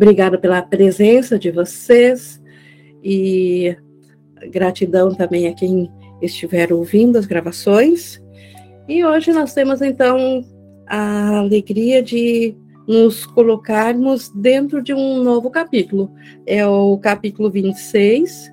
Obrigada pela presença de vocês e gratidão também a quem estiver ouvindo as gravações. E hoje nós temos então a alegria de nos colocarmos dentro de um novo capítulo. É o capítulo 26,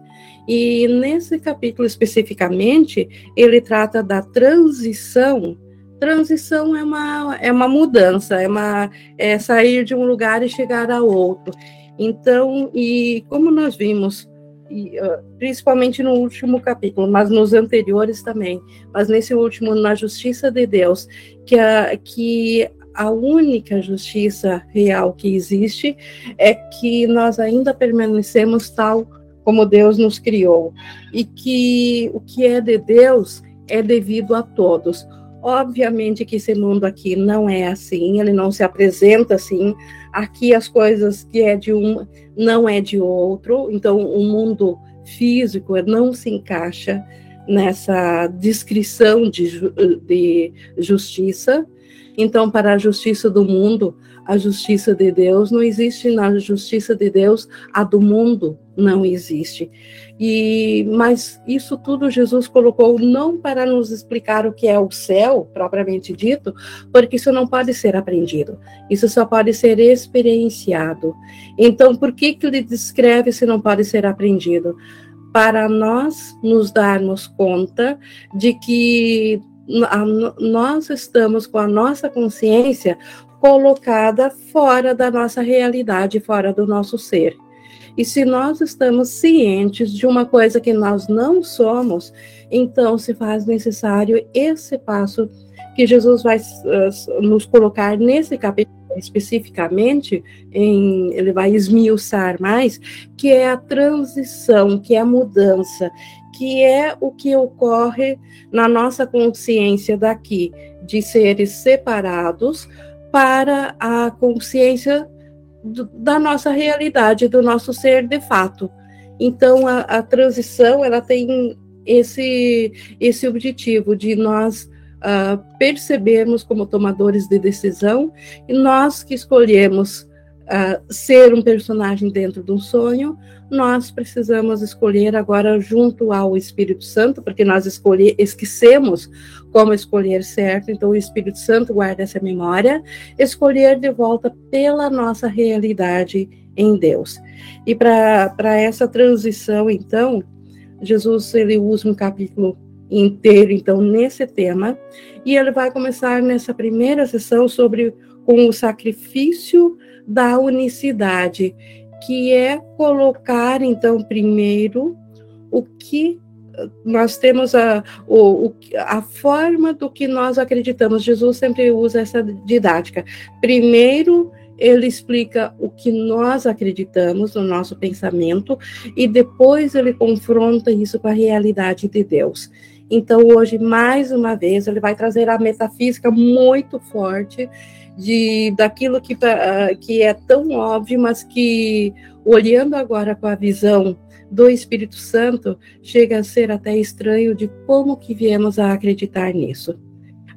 e nesse capítulo especificamente, ele trata da transição. Transição é uma, é uma mudança, é, uma, é sair de um lugar e chegar a outro. Então, e como nós vimos, e, uh, principalmente no último capítulo, mas nos anteriores também, mas nesse último, na justiça de Deus, que a, que a única justiça real que existe é que nós ainda permanecemos tal como Deus nos criou, e que o que é de Deus é devido a todos. Obviamente que esse mundo aqui não é assim, ele não se apresenta assim. Aqui as coisas que é de um não é de outro, então o mundo físico não se encaixa nessa descrição de, de justiça. Então, para a justiça do mundo, a justiça de Deus não existe na justiça de Deus, a do mundo não existe. E mas isso tudo Jesus colocou não para nos explicar o que é o céu propriamente dito, porque isso não pode ser aprendido. Isso só pode ser experienciado. Então, por que que ele descreve se não pode ser aprendido? Para nós nos darmos conta de que nós estamos com a nossa consciência colocada fora da nossa realidade, fora do nosso ser. E se nós estamos cientes de uma coisa que nós não somos, então se faz necessário esse passo que Jesus vai uh, nos colocar nesse capítulo especificamente, em, ele vai esmiuçar mais, que é a transição, que é a mudança, que é o que ocorre na nossa consciência daqui, de seres separados para a consciência do, da nossa realidade, do nosso ser de fato. Então, a, a transição ela tem esse, esse objetivo de nós uh, percebermos como tomadores de decisão e nós que escolhemos uh, ser um personagem dentro de um sonho, nós precisamos escolher agora junto ao Espírito Santo, porque nós escolhe, esquecemos como escolher certo, então o Espírito Santo guarda essa memória, escolher de volta pela nossa realidade em Deus. E para essa transição, então, Jesus ele usa um capítulo inteiro, então, nesse tema, e ele vai começar nessa primeira sessão sobre com o sacrifício da unicidade, que é colocar, então, primeiro, o que nós temos a, o, a forma do que nós acreditamos. Jesus sempre usa essa didática. Primeiro, ele explica o que nós acreditamos no nosso pensamento e depois ele confronta isso com a realidade de Deus. Então, hoje, mais uma vez, ele vai trazer a metafísica muito forte de daquilo que, uh, que é tão óbvio, mas que olhando agora com a visão do Espírito Santo, chega a ser até estranho de como que viemos a acreditar nisso.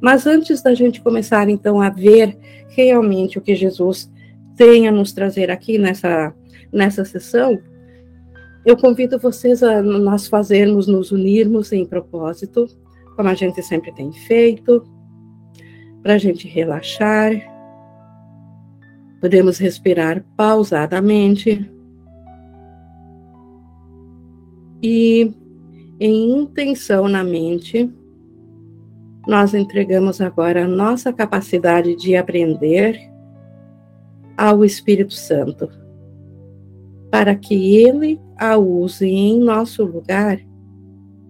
Mas antes da gente começar então a ver realmente o que Jesus tem a nos trazer aqui nessa nessa sessão, eu convido vocês a nós fazermos, nos unirmos em propósito, como a gente sempre tem feito, para a gente relaxar. Podemos respirar pausadamente. E em intenção na mente, nós entregamos agora a nossa capacidade de aprender ao Espírito Santo, para que ele a use em nosso lugar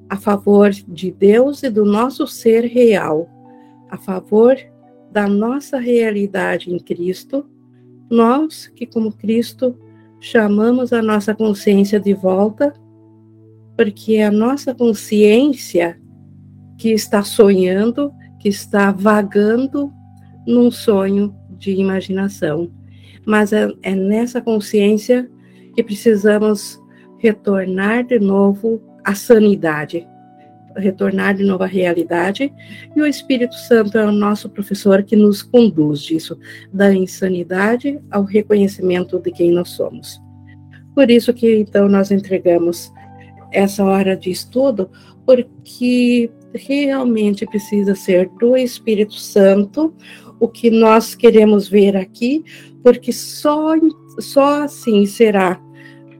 a favor de Deus e do nosso ser real, a favor da nossa realidade em Cristo, nós que, como Cristo, chamamos a nossa consciência de volta porque é a nossa consciência que está sonhando, que está vagando num sonho de imaginação. Mas é, é nessa consciência que precisamos retornar de novo à sanidade. retornar de novo à realidade, e o Espírito Santo é o nosso professor que nos conduz disso, da insanidade ao reconhecimento de quem nós somos. Por isso que então nós entregamos essa hora de estudo, porque realmente precisa ser do Espírito Santo o que nós queremos ver aqui, porque só, só assim será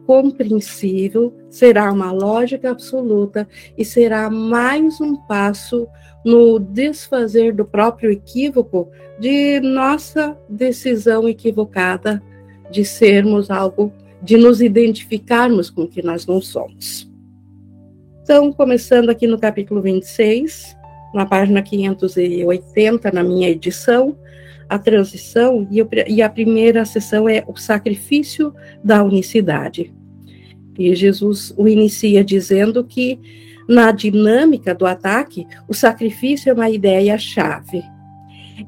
compreensível, será uma lógica absoluta e será mais um passo no desfazer do próprio equívoco de nossa decisão equivocada de sermos algo, de nos identificarmos com o que nós não somos. Então, começando aqui no capítulo 26, na página 580, na minha edição, a transição, e a primeira sessão é o sacrifício da unicidade. E Jesus o inicia dizendo que, na dinâmica do ataque, o sacrifício é uma ideia-chave.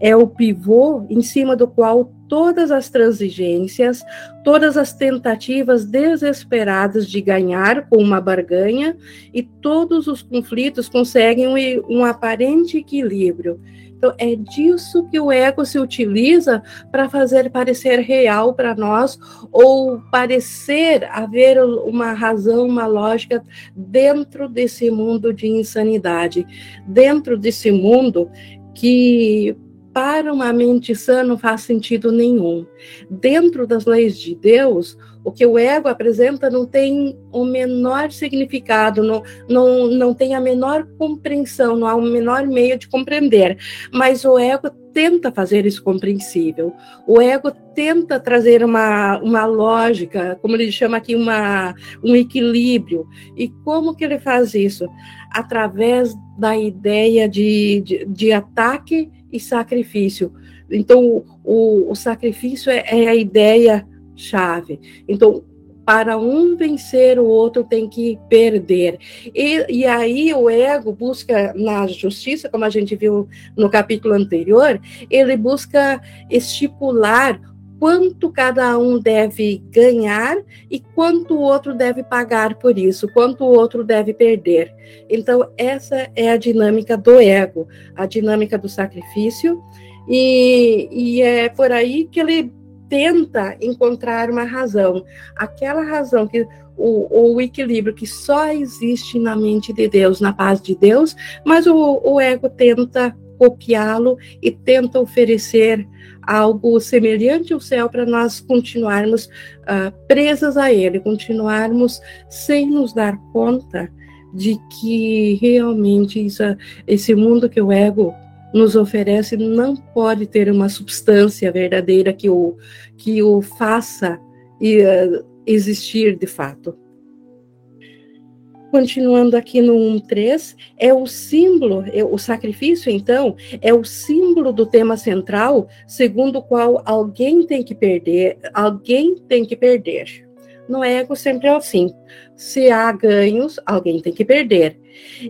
É o pivô em cima do qual todas as transigências, todas as tentativas desesperadas de ganhar com uma barganha e todos os conflitos conseguem um, um aparente equilíbrio. Então, é disso que o ego se utiliza para fazer parecer real para nós, ou parecer haver uma razão, uma lógica dentro desse mundo de insanidade, dentro desse mundo que para uma mente sã não faz sentido nenhum. Dentro das leis de Deus, o que o ego apresenta não tem o menor significado, não, não, não tem a menor compreensão, não há o menor meio de compreender. Mas o ego tenta fazer isso compreensível. O ego tenta trazer uma, uma lógica, como ele chama aqui, uma, um equilíbrio. E como que ele faz isso? Através da ideia de, de, de ataque e sacrifício. Então, o, o sacrifício é, é a ideia chave. Então, para um vencer, o outro tem que perder. E, e, aí o ego busca na justiça, como a gente viu no capítulo anterior, ele busca estipular quanto cada um deve ganhar e quanto o outro deve pagar por isso, quanto o outro deve perder. Então, essa é a dinâmica do ego, a dinâmica do sacrifício, e, e é por aí que ele tenta encontrar uma razão, aquela razão que o, o, equilíbrio que só existe na mente de Deus, na paz de Deus, mas o, o ego tenta copiá-lo e tenta oferecer algo semelhante ao céu para nós continuarmos uh, presas a ele, continuarmos sem nos dar conta de que realmente isso, esse mundo que o ego nos oferece não pode ter uma substância verdadeira que o, que o faça uh, existir de fato. Continuando aqui no 1.3, é o símbolo, é, o sacrifício, então, é o símbolo do tema central, segundo o qual alguém tem que perder, alguém tem que perder. No ego sempre é assim. Se há ganhos, alguém tem que perder.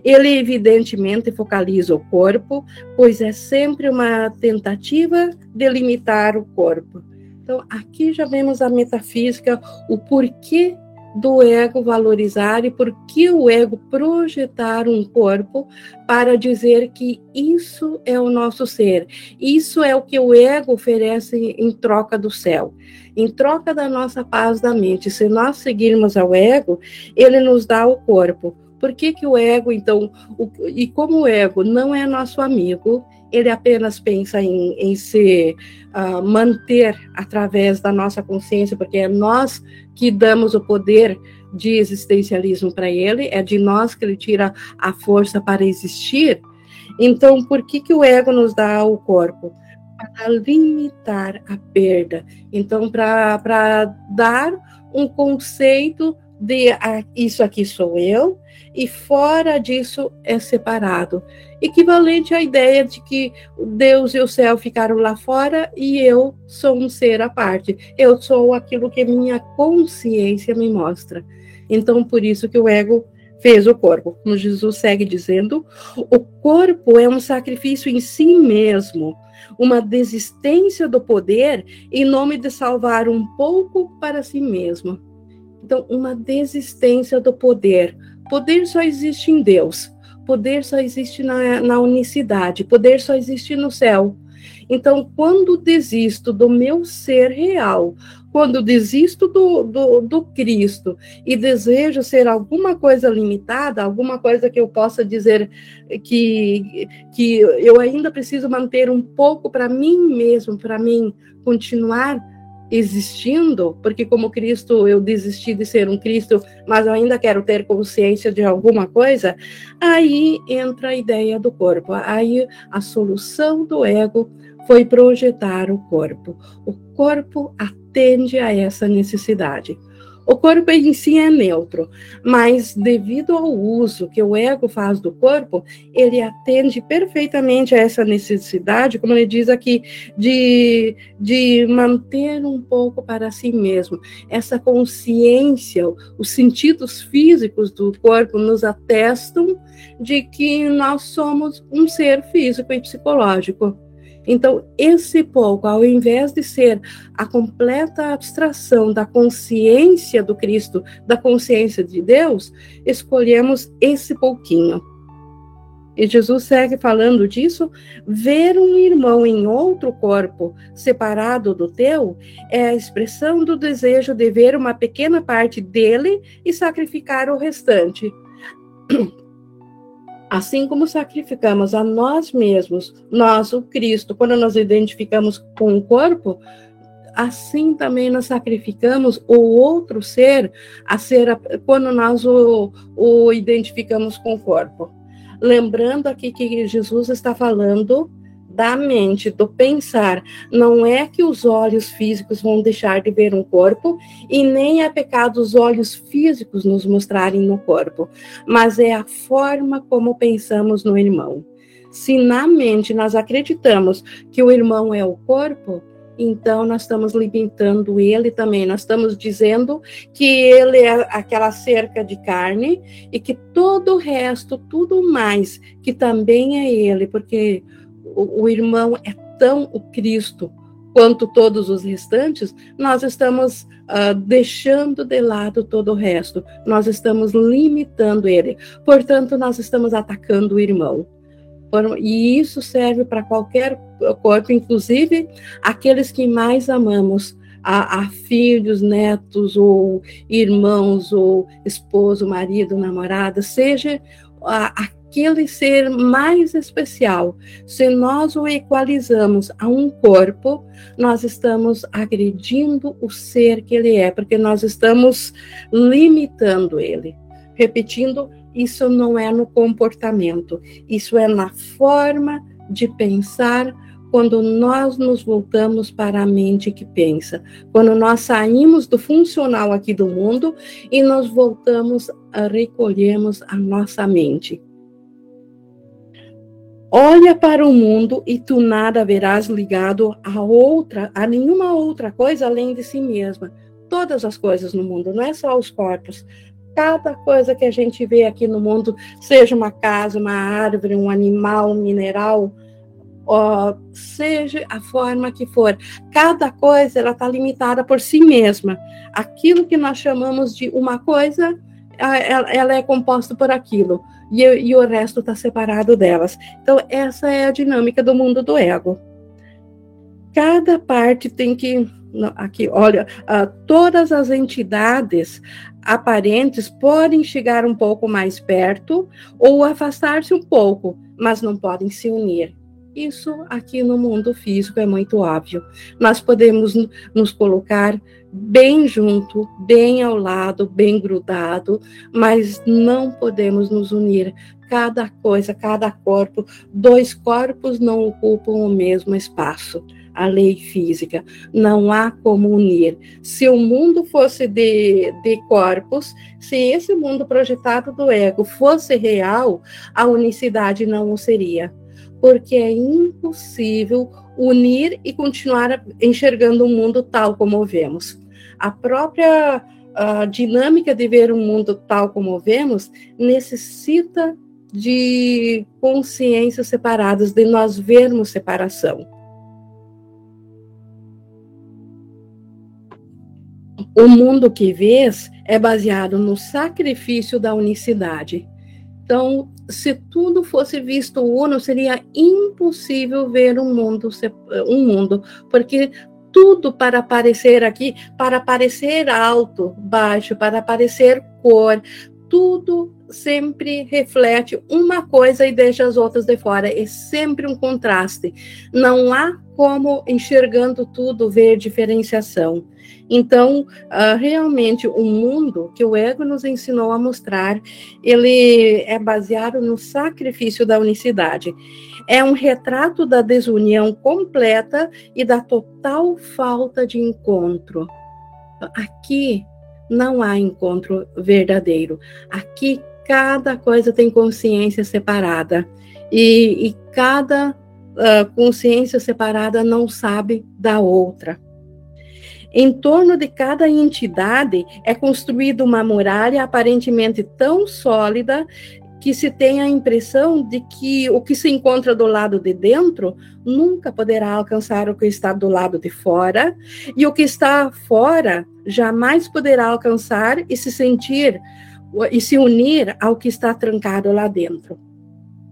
Ele evidentemente focaliza o corpo, pois é sempre uma tentativa de limitar o corpo. Então, aqui já vemos a metafísica, o porquê do ego valorizar e por que o ego projetar um corpo para dizer que isso é o nosso ser, isso é o que o ego oferece em troca do céu, em troca da nossa paz da mente. Se nós seguirmos ao ego, ele nos dá o corpo. Por que, que o ego, então, o, e como o ego não é nosso amigo, ele apenas pensa em, em se uh, manter através da nossa consciência, porque é nós que damos o poder de existencialismo para ele, é de nós que ele tira a força para existir. Então, por que, que o ego nos dá o corpo? Para limitar a perda. Então, para dar um conceito de ah, isso aqui sou eu, e fora disso é separado. Equivalente à ideia de que Deus e o céu ficaram lá fora e eu sou um ser à parte. Eu sou aquilo que minha consciência me mostra. Então, por isso que o ego fez o corpo. Como Jesus segue dizendo, o corpo é um sacrifício em si mesmo, uma desistência do poder em nome de salvar um pouco para si mesmo. Então, uma desistência do poder. Poder só existe em Deus. Poder só existe na, na unicidade, poder só existe no céu. Então, quando desisto do meu ser real, quando desisto do, do, do, Cristo e desejo ser alguma coisa limitada, alguma coisa que eu possa dizer que, que eu ainda preciso manter um pouco para mim mesmo, para mim continuar existindo, porque como Cristo eu desisti de ser um Cristo, mas eu ainda quero ter consciência de alguma coisa, aí entra a ideia do corpo, aí a solução do ego foi projetar o corpo. O corpo atende a essa necessidade. O corpo em si é neutro, mas devido ao uso que o ego faz do corpo, ele atende perfeitamente a essa necessidade, como ele diz aqui, de, de manter um pouco para si mesmo. Essa consciência, os sentidos físicos do corpo nos atestam de que nós somos um ser físico e psicológico. Então, esse pouco, ao invés de ser a completa abstração da consciência do Cristo, da consciência de Deus, escolhemos esse pouquinho. E Jesus segue falando disso. Ver um irmão em outro corpo, separado do teu, é a expressão do desejo de ver uma pequena parte dele e sacrificar o restante. Assim como sacrificamos a nós mesmos, nós, o Cristo, quando nós identificamos com o corpo, assim também nós sacrificamos o outro ser, a ser quando nós o, o identificamos com o corpo. Lembrando aqui que Jesus está falando da mente, do pensar. Não é que os olhos físicos vão deixar de ver um corpo e nem é pecado os olhos físicos nos mostrarem no corpo, mas é a forma como pensamos no irmão. Se na mente nós acreditamos que o irmão é o corpo, então nós estamos limitando ele também. Nós estamos dizendo que ele é aquela cerca de carne e que todo o resto, tudo mais, que também é ele, porque o, o irmão é tão o Cristo quanto todos os restantes, nós estamos uh, deixando de lado todo o resto, nós estamos limitando ele, portanto, nós estamos atacando o irmão. E isso serve para qualquer corpo, inclusive aqueles que mais amamos, a, a, filhos, netos, ou irmãos, ou esposo, marido, namorada, seja a, a aquele ser mais especial. Se nós o equalizamos a um corpo, nós estamos agredindo o ser que ele é, porque nós estamos limitando ele. Repetindo, isso não é no comportamento, isso é na forma de pensar quando nós nos voltamos para a mente que pensa, quando nós saímos do funcional aqui do mundo e nós voltamos a recolhermos a nossa mente. Olha para o mundo e tu nada verás ligado a outra, a nenhuma outra coisa além de si mesma. Todas as coisas no mundo, não é só os corpos. Cada coisa que a gente vê aqui no mundo, seja uma casa, uma árvore, um animal, um mineral, ó, seja a forma que for, cada coisa ela está limitada por si mesma. Aquilo que nós chamamos de uma coisa, ela é composta por aquilo e, e o resto está separado delas. Então, essa é a dinâmica do mundo do ego. Cada parte tem que. Aqui, olha, uh, todas as entidades aparentes podem chegar um pouco mais perto ou afastar-se um pouco, mas não podem se unir. Isso aqui no mundo físico é muito óbvio. Nós podemos nos colocar bem junto, bem ao lado, bem grudado, mas não podemos nos unir. Cada coisa, cada corpo, dois corpos não ocupam o mesmo espaço. A lei física não há como unir. Se o mundo fosse de, de corpos, se esse mundo projetado do ego fosse real, a unicidade não o seria porque é impossível unir e continuar enxergando o mundo tal como vemos a própria a dinâmica de ver o mundo tal como vemos necessita de consciências separadas, de nós vermos separação. O mundo que vês é baseado no sacrifício da unicidade. Então, se tudo fosse visto uno, seria impossível ver um mundo, um mundo, porque tudo para aparecer aqui, para aparecer alto, baixo, para aparecer cor, tudo sempre reflete uma coisa e deixa as outras de fora. É sempre um contraste. Não há como, enxergando tudo, ver diferenciação. Então, uh, realmente, o mundo que o ego nos ensinou a mostrar, ele é baseado no sacrifício da unicidade. É um retrato da desunião completa e da total falta de encontro. Aqui não há encontro verdadeiro. Aqui cada coisa tem consciência separada e, e cada uh, consciência separada não sabe da outra. Em torno de cada entidade é construída uma muralha aparentemente tão sólida que se tem a impressão de que o que se encontra do lado de dentro nunca poderá alcançar o que está do lado de fora, e o que está fora jamais poderá alcançar e se sentir e se unir ao que está trancado lá dentro.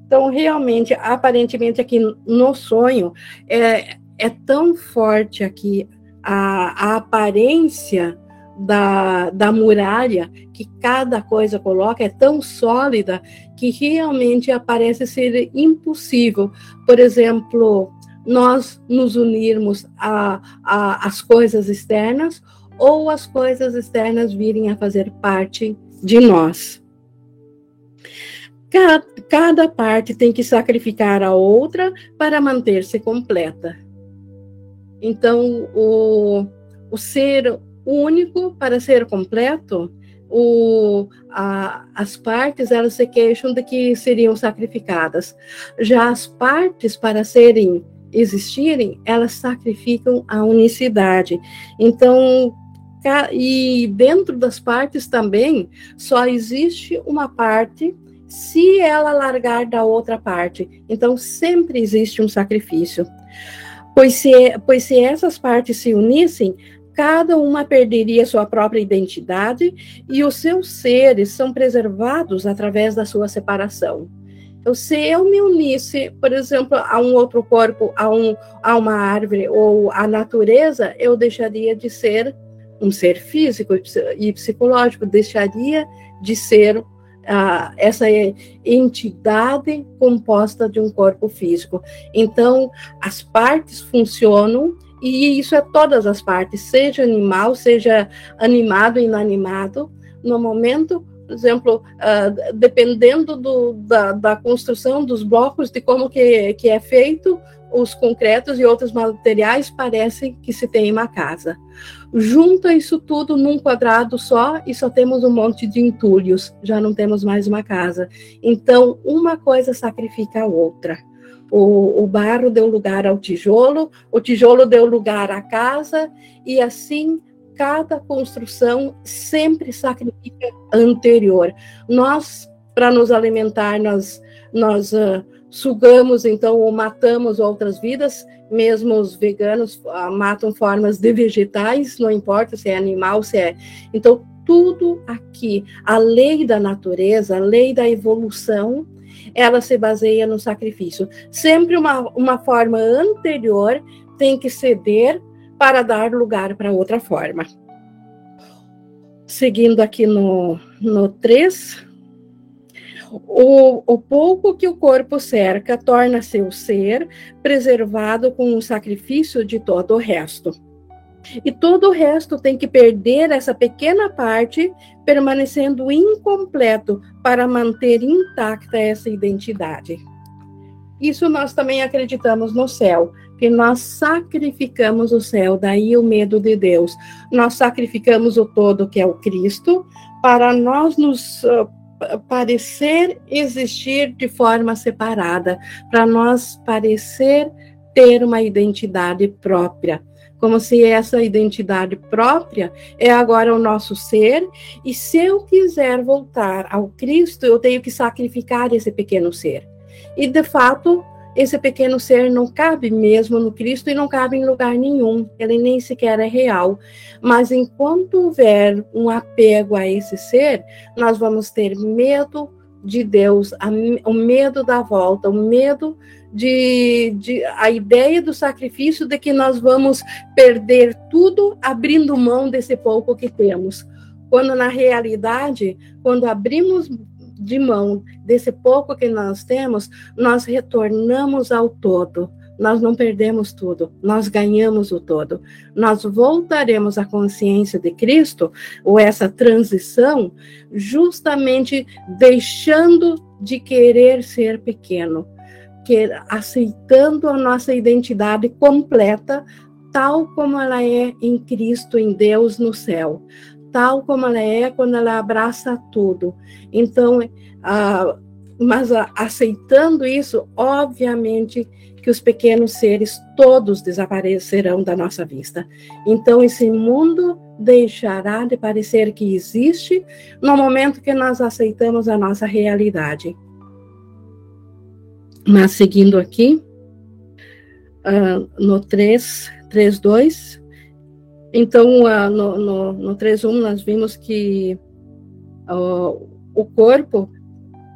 Então, realmente, aparentemente aqui no sonho é, é tão forte aqui a, a aparência da, da muralha que cada coisa coloca é tão sólida que realmente aparece ser impossível. Por exemplo, nós nos unirmos às coisas externas ou as coisas externas virem a fazer parte de nós. Cada, cada parte tem que sacrificar a outra para manter-se completa. Então, o, o ser único para ser completo, o, a, as partes elas se queixam de que seriam sacrificadas. Já as partes para serem existirem, elas sacrificam a unicidade. Então, e dentro das partes também só existe uma parte se ela largar da outra parte. Então sempre existe um sacrifício. Pois se, pois se essas partes se unissem, cada uma perderia sua própria identidade e os seus seres são preservados através da sua separação. Então, se eu me unisse, por exemplo, a um outro corpo, a, um, a uma árvore ou à natureza, eu deixaria de ser um ser físico e psicológico, deixaria de ser ah, essa entidade composta de um corpo físico. Então, as partes funcionam e isso é todas as partes, seja animal, seja animado, inanimado. No momento, por exemplo, uh, dependendo do, da, da, construção dos blocos, de como que, que é feito, os concretos e outros materiais parecem que se tem uma casa. Junta isso tudo num quadrado só e só temos um monte de entulhos, já não temos mais uma casa. Então, uma coisa sacrifica a outra. O, o barro deu lugar ao tijolo, o tijolo deu lugar à casa, e assim cada construção sempre sacrifica anterior. Nós, para nos alimentar, nós, nós uh, sugamos então ou matamos outras vidas, mesmo os veganos uh, matam formas de vegetais, não importa se é animal, se é. Então, tudo aqui, a lei da natureza, a lei da evolução, ela se baseia no sacrifício. Sempre uma, uma forma anterior tem que ceder para dar lugar para outra forma. Seguindo aqui no, no 3, o, o pouco que o corpo cerca torna seu ser preservado com o sacrifício de todo o resto. E todo o resto tem que perder essa pequena parte, permanecendo incompleto para manter intacta essa identidade. Isso nós também acreditamos no céu, que nós sacrificamos o céu, daí o medo de Deus. Nós sacrificamos o todo, que é o Cristo, para nós nos uh, parecer existir de forma separada, para nós parecer ter uma identidade própria, como se essa identidade própria é agora o nosso ser, e se eu quiser voltar ao Cristo, eu tenho que sacrificar esse pequeno ser. E de fato, esse pequeno ser não cabe mesmo no Cristo e não cabe em lugar nenhum, ele nem sequer é real. Mas enquanto houver um apego a esse ser, nós vamos ter medo, de Deus, a, o medo da volta, o medo de, de, a ideia do sacrifício de que nós vamos perder tudo abrindo mão desse pouco que temos. Quando na realidade, quando abrimos de mão desse pouco que nós temos, nós retornamos ao todo. Nós não perdemos tudo, nós ganhamos o todo. Nós voltaremos à consciência de Cristo, ou essa transição, justamente deixando de querer ser pequeno, que, aceitando a nossa identidade completa, tal como ela é em Cristo, em Deus, no céu, tal como ela é quando ela abraça tudo. Então, ah, mas ah, aceitando isso, obviamente que os pequenos seres todos desaparecerão da nossa vista. Então, esse mundo deixará de parecer que existe no momento que nós aceitamos a nossa realidade. Mas seguindo aqui, uh, no 3, 3, 2, então uh, no, no, no 3, 1, nós vimos que uh, o corpo,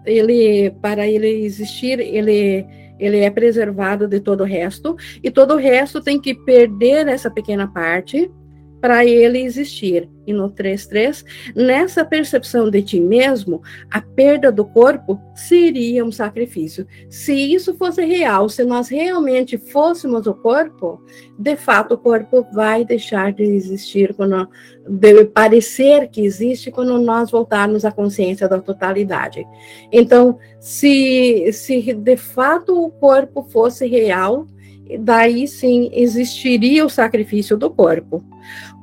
ele, para ele existir, ele, ele é preservado de todo o resto, e todo o resto tem que perder essa pequena parte para ele existir e no 3.3, nessa percepção de ti mesmo, a perda do corpo seria um sacrifício. Se isso fosse real, se nós realmente fôssemos o corpo, de fato o corpo vai deixar de existir, quando, de parecer que existe quando nós voltarmos à consciência da totalidade. Então, se, se de fato o corpo fosse real, daí sim existiria o sacrifício do corpo.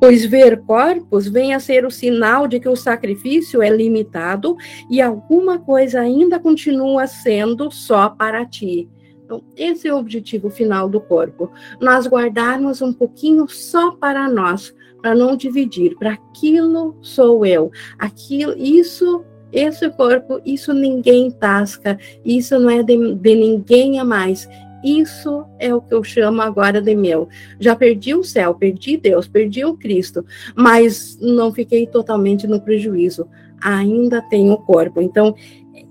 Pois ver corpos vem a ser o sinal de que o sacrifício é limitado e alguma coisa ainda continua sendo só para ti. Então, esse é o objetivo final do corpo. Nós guardarmos um pouquinho só para nós, para não dividir, para aquilo sou eu, aquilo, isso esse corpo, isso ninguém tasca, isso não é de, de ninguém a mais, isso é o que eu chamo agora de meu. Já perdi o céu, perdi Deus, perdi o Cristo, mas não fiquei totalmente no prejuízo. Ainda tenho o corpo. Então,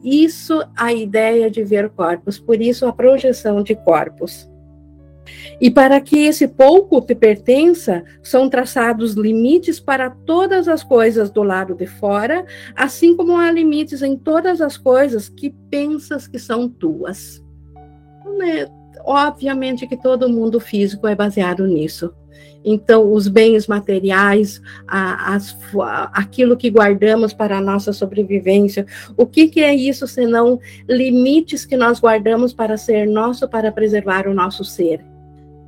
isso a ideia de ver corpos, por isso a projeção de corpos. E para que esse pouco te pertença, são traçados limites para todas as coisas do lado de fora, assim como há limites em todas as coisas que pensas que são tuas. Né? Obviamente que todo mundo físico é baseado nisso. Então, os bens materiais, a, as, a, aquilo que guardamos para a nossa sobrevivência, o que, que é isso senão limites que nós guardamos para ser nosso, para preservar o nosso ser?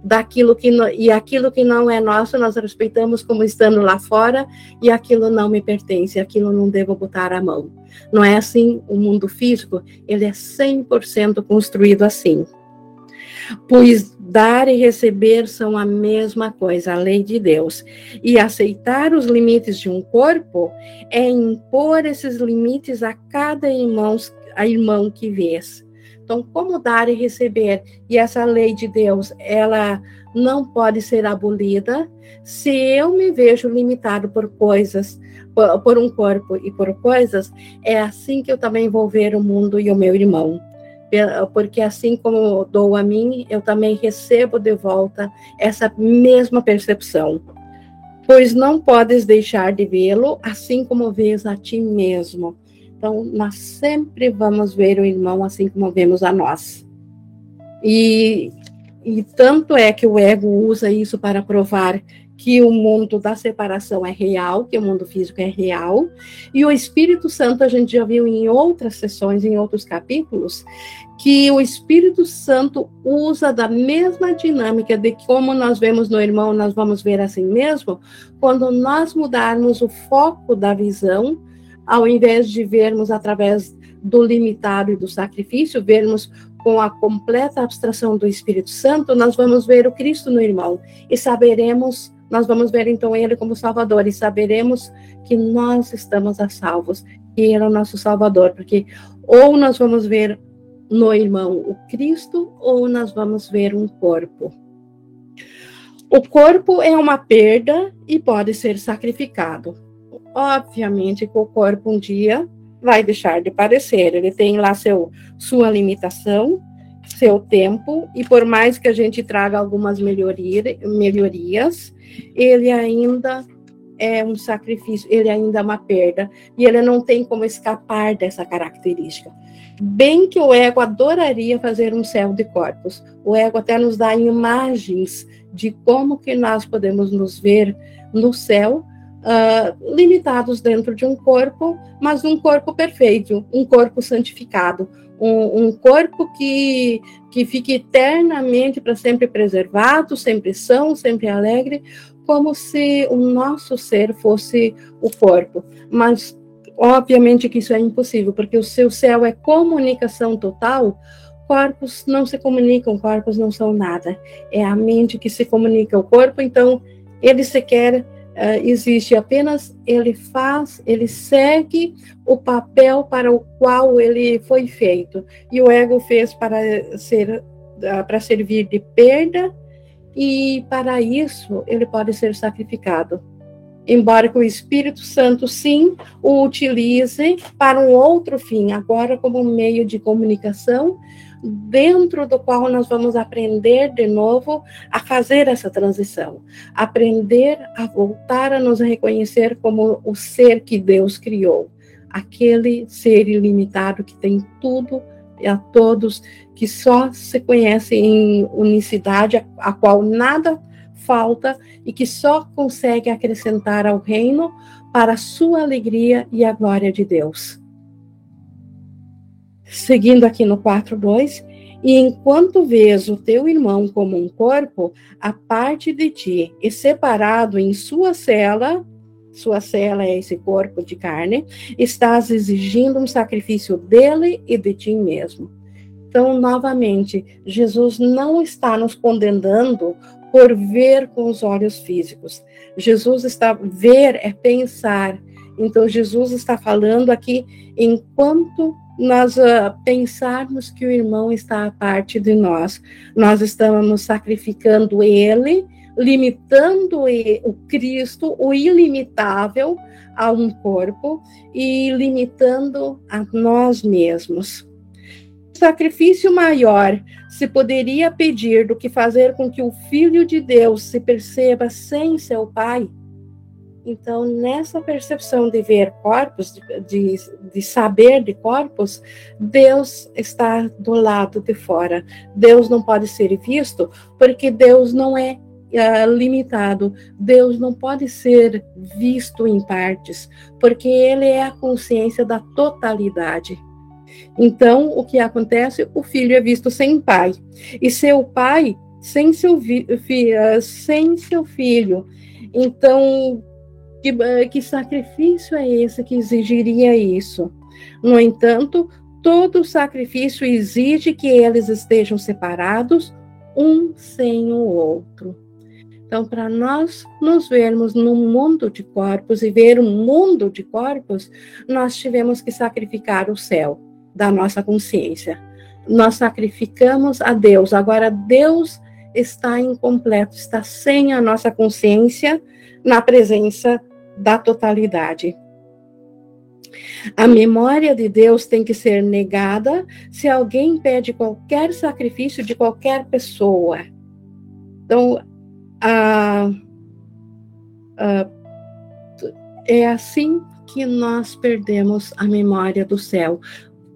Daquilo que no, e aquilo que não é nosso, nós respeitamos como estando lá fora, e aquilo não me pertence, aquilo não devo botar a mão. Não é assim o mundo físico, ele é 100% construído assim pois dar e receber são a mesma coisa, a lei de Deus. E aceitar os limites de um corpo é impor esses limites a cada irmão, a irmão que vês. Então, como dar e receber? E essa lei de Deus, ela não pode ser abolida se eu me vejo limitado por coisas, por, por um corpo e por coisas, é assim que eu também vou ver o mundo e o meu irmão porque assim como dou a mim, eu também recebo de volta essa mesma percepção. Pois não podes deixar de vê-lo, assim como vês a ti mesmo. Então, nós sempre vamos ver o irmão assim como vemos a nós. E, e tanto é que o ego usa isso para provar que o mundo da separação é real, que o mundo físico é real, e o Espírito Santo, a gente já viu em outras sessões, em outros capítulos, que o Espírito Santo usa da mesma dinâmica de como nós vemos no irmão, nós vamos ver assim mesmo, quando nós mudarmos o foco da visão, ao invés de vermos através do limitado e do sacrifício, vermos com a completa abstração do Espírito Santo, nós vamos ver o Cristo no irmão. E saberemos nós vamos ver então ele como Salvador e saberemos que nós estamos a salvos, que ele é o nosso Salvador, porque ou nós vamos ver no irmão o Cristo, ou nós vamos ver um corpo. O corpo é uma perda e pode ser sacrificado. Obviamente que o corpo um dia vai deixar de parecer. Ele tem lá seu, sua limitação, seu tempo, e por mais que a gente traga algumas melhoria, melhorias, ele ainda é um sacrifício, ele ainda é uma perda, e ele não tem como escapar dessa característica. Bem que o ego adoraria fazer um céu de corpos. O ego até nos dá imagens de como que nós podemos nos ver no céu, uh, limitados dentro de um corpo, mas um corpo perfeito, um corpo santificado, um, um corpo que, que fique eternamente para sempre preservado, sempre são, sempre alegre, como se o nosso ser fosse o corpo. Mas, obviamente, que isso é impossível, porque o seu céu é comunicação total. Corpos não se comunicam, corpos não são nada. É a mente que se comunica ao corpo, então ele sequer Uh, existe apenas ele faz, ele segue o papel para o qual ele foi feito. E o ego fez para ser uh, para servir de perda e para isso ele pode ser sacrificado. Embora que o Espírito Santo sim o utilize para um outro fim, agora como meio de comunicação, dentro do qual nós vamos aprender de novo a fazer essa transição, aprender a voltar a nos reconhecer como o ser que Deus criou, aquele ser ilimitado que tem tudo e a todos, que só se conhece em unicidade, a, a qual nada falta e que só consegue acrescentar ao reino para a sua alegria e a glória de Deus seguindo aqui no 4.2, e enquanto vês o teu irmão como um corpo, a parte de ti, e separado em sua cela, sua cela é esse corpo de carne, estás exigindo um sacrifício dele e de ti mesmo. Então, novamente, Jesus não está nos condenando por ver com os olhos físicos. Jesus está ver é pensar. Então Jesus está falando aqui enquanto nós uh, pensarmos que o irmão está à parte de nós. Nós estamos sacrificando ele, limitando o Cristo, o ilimitável, a um corpo e limitando a nós mesmos. Sacrifício maior se poderia pedir do que fazer com que o Filho de Deus se perceba sem seu Pai? Então, nessa percepção de ver corpos, de, de saber de corpos, Deus está do lado de fora. Deus não pode ser visto porque Deus não é uh, limitado. Deus não pode ser visto em partes, porque Ele é a consciência da totalidade. Então, o que acontece? O filho é visto sem pai. E seu pai sem seu, fi, uh, sem seu filho. Então, que, eh, que sacrifício é esse que exigiria isso? No entanto, todo sacrifício exige que eles estejam separados, um sem o outro. Então, para nós nos vermos num mundo de corpos e ver um mundo de corpos, nós tivemos que sacrificar o céu da nossa consciência. Nós sacrificamos a Deus. Agora, Deus está incompleto, está sem a nossa consciência na presença da totalidade. A memória de Deus tem que ser negada se alguém pede qualquer sacrifício de qualquer pessoa. Então, a, a, é assim que nós perdemos a memória do céu.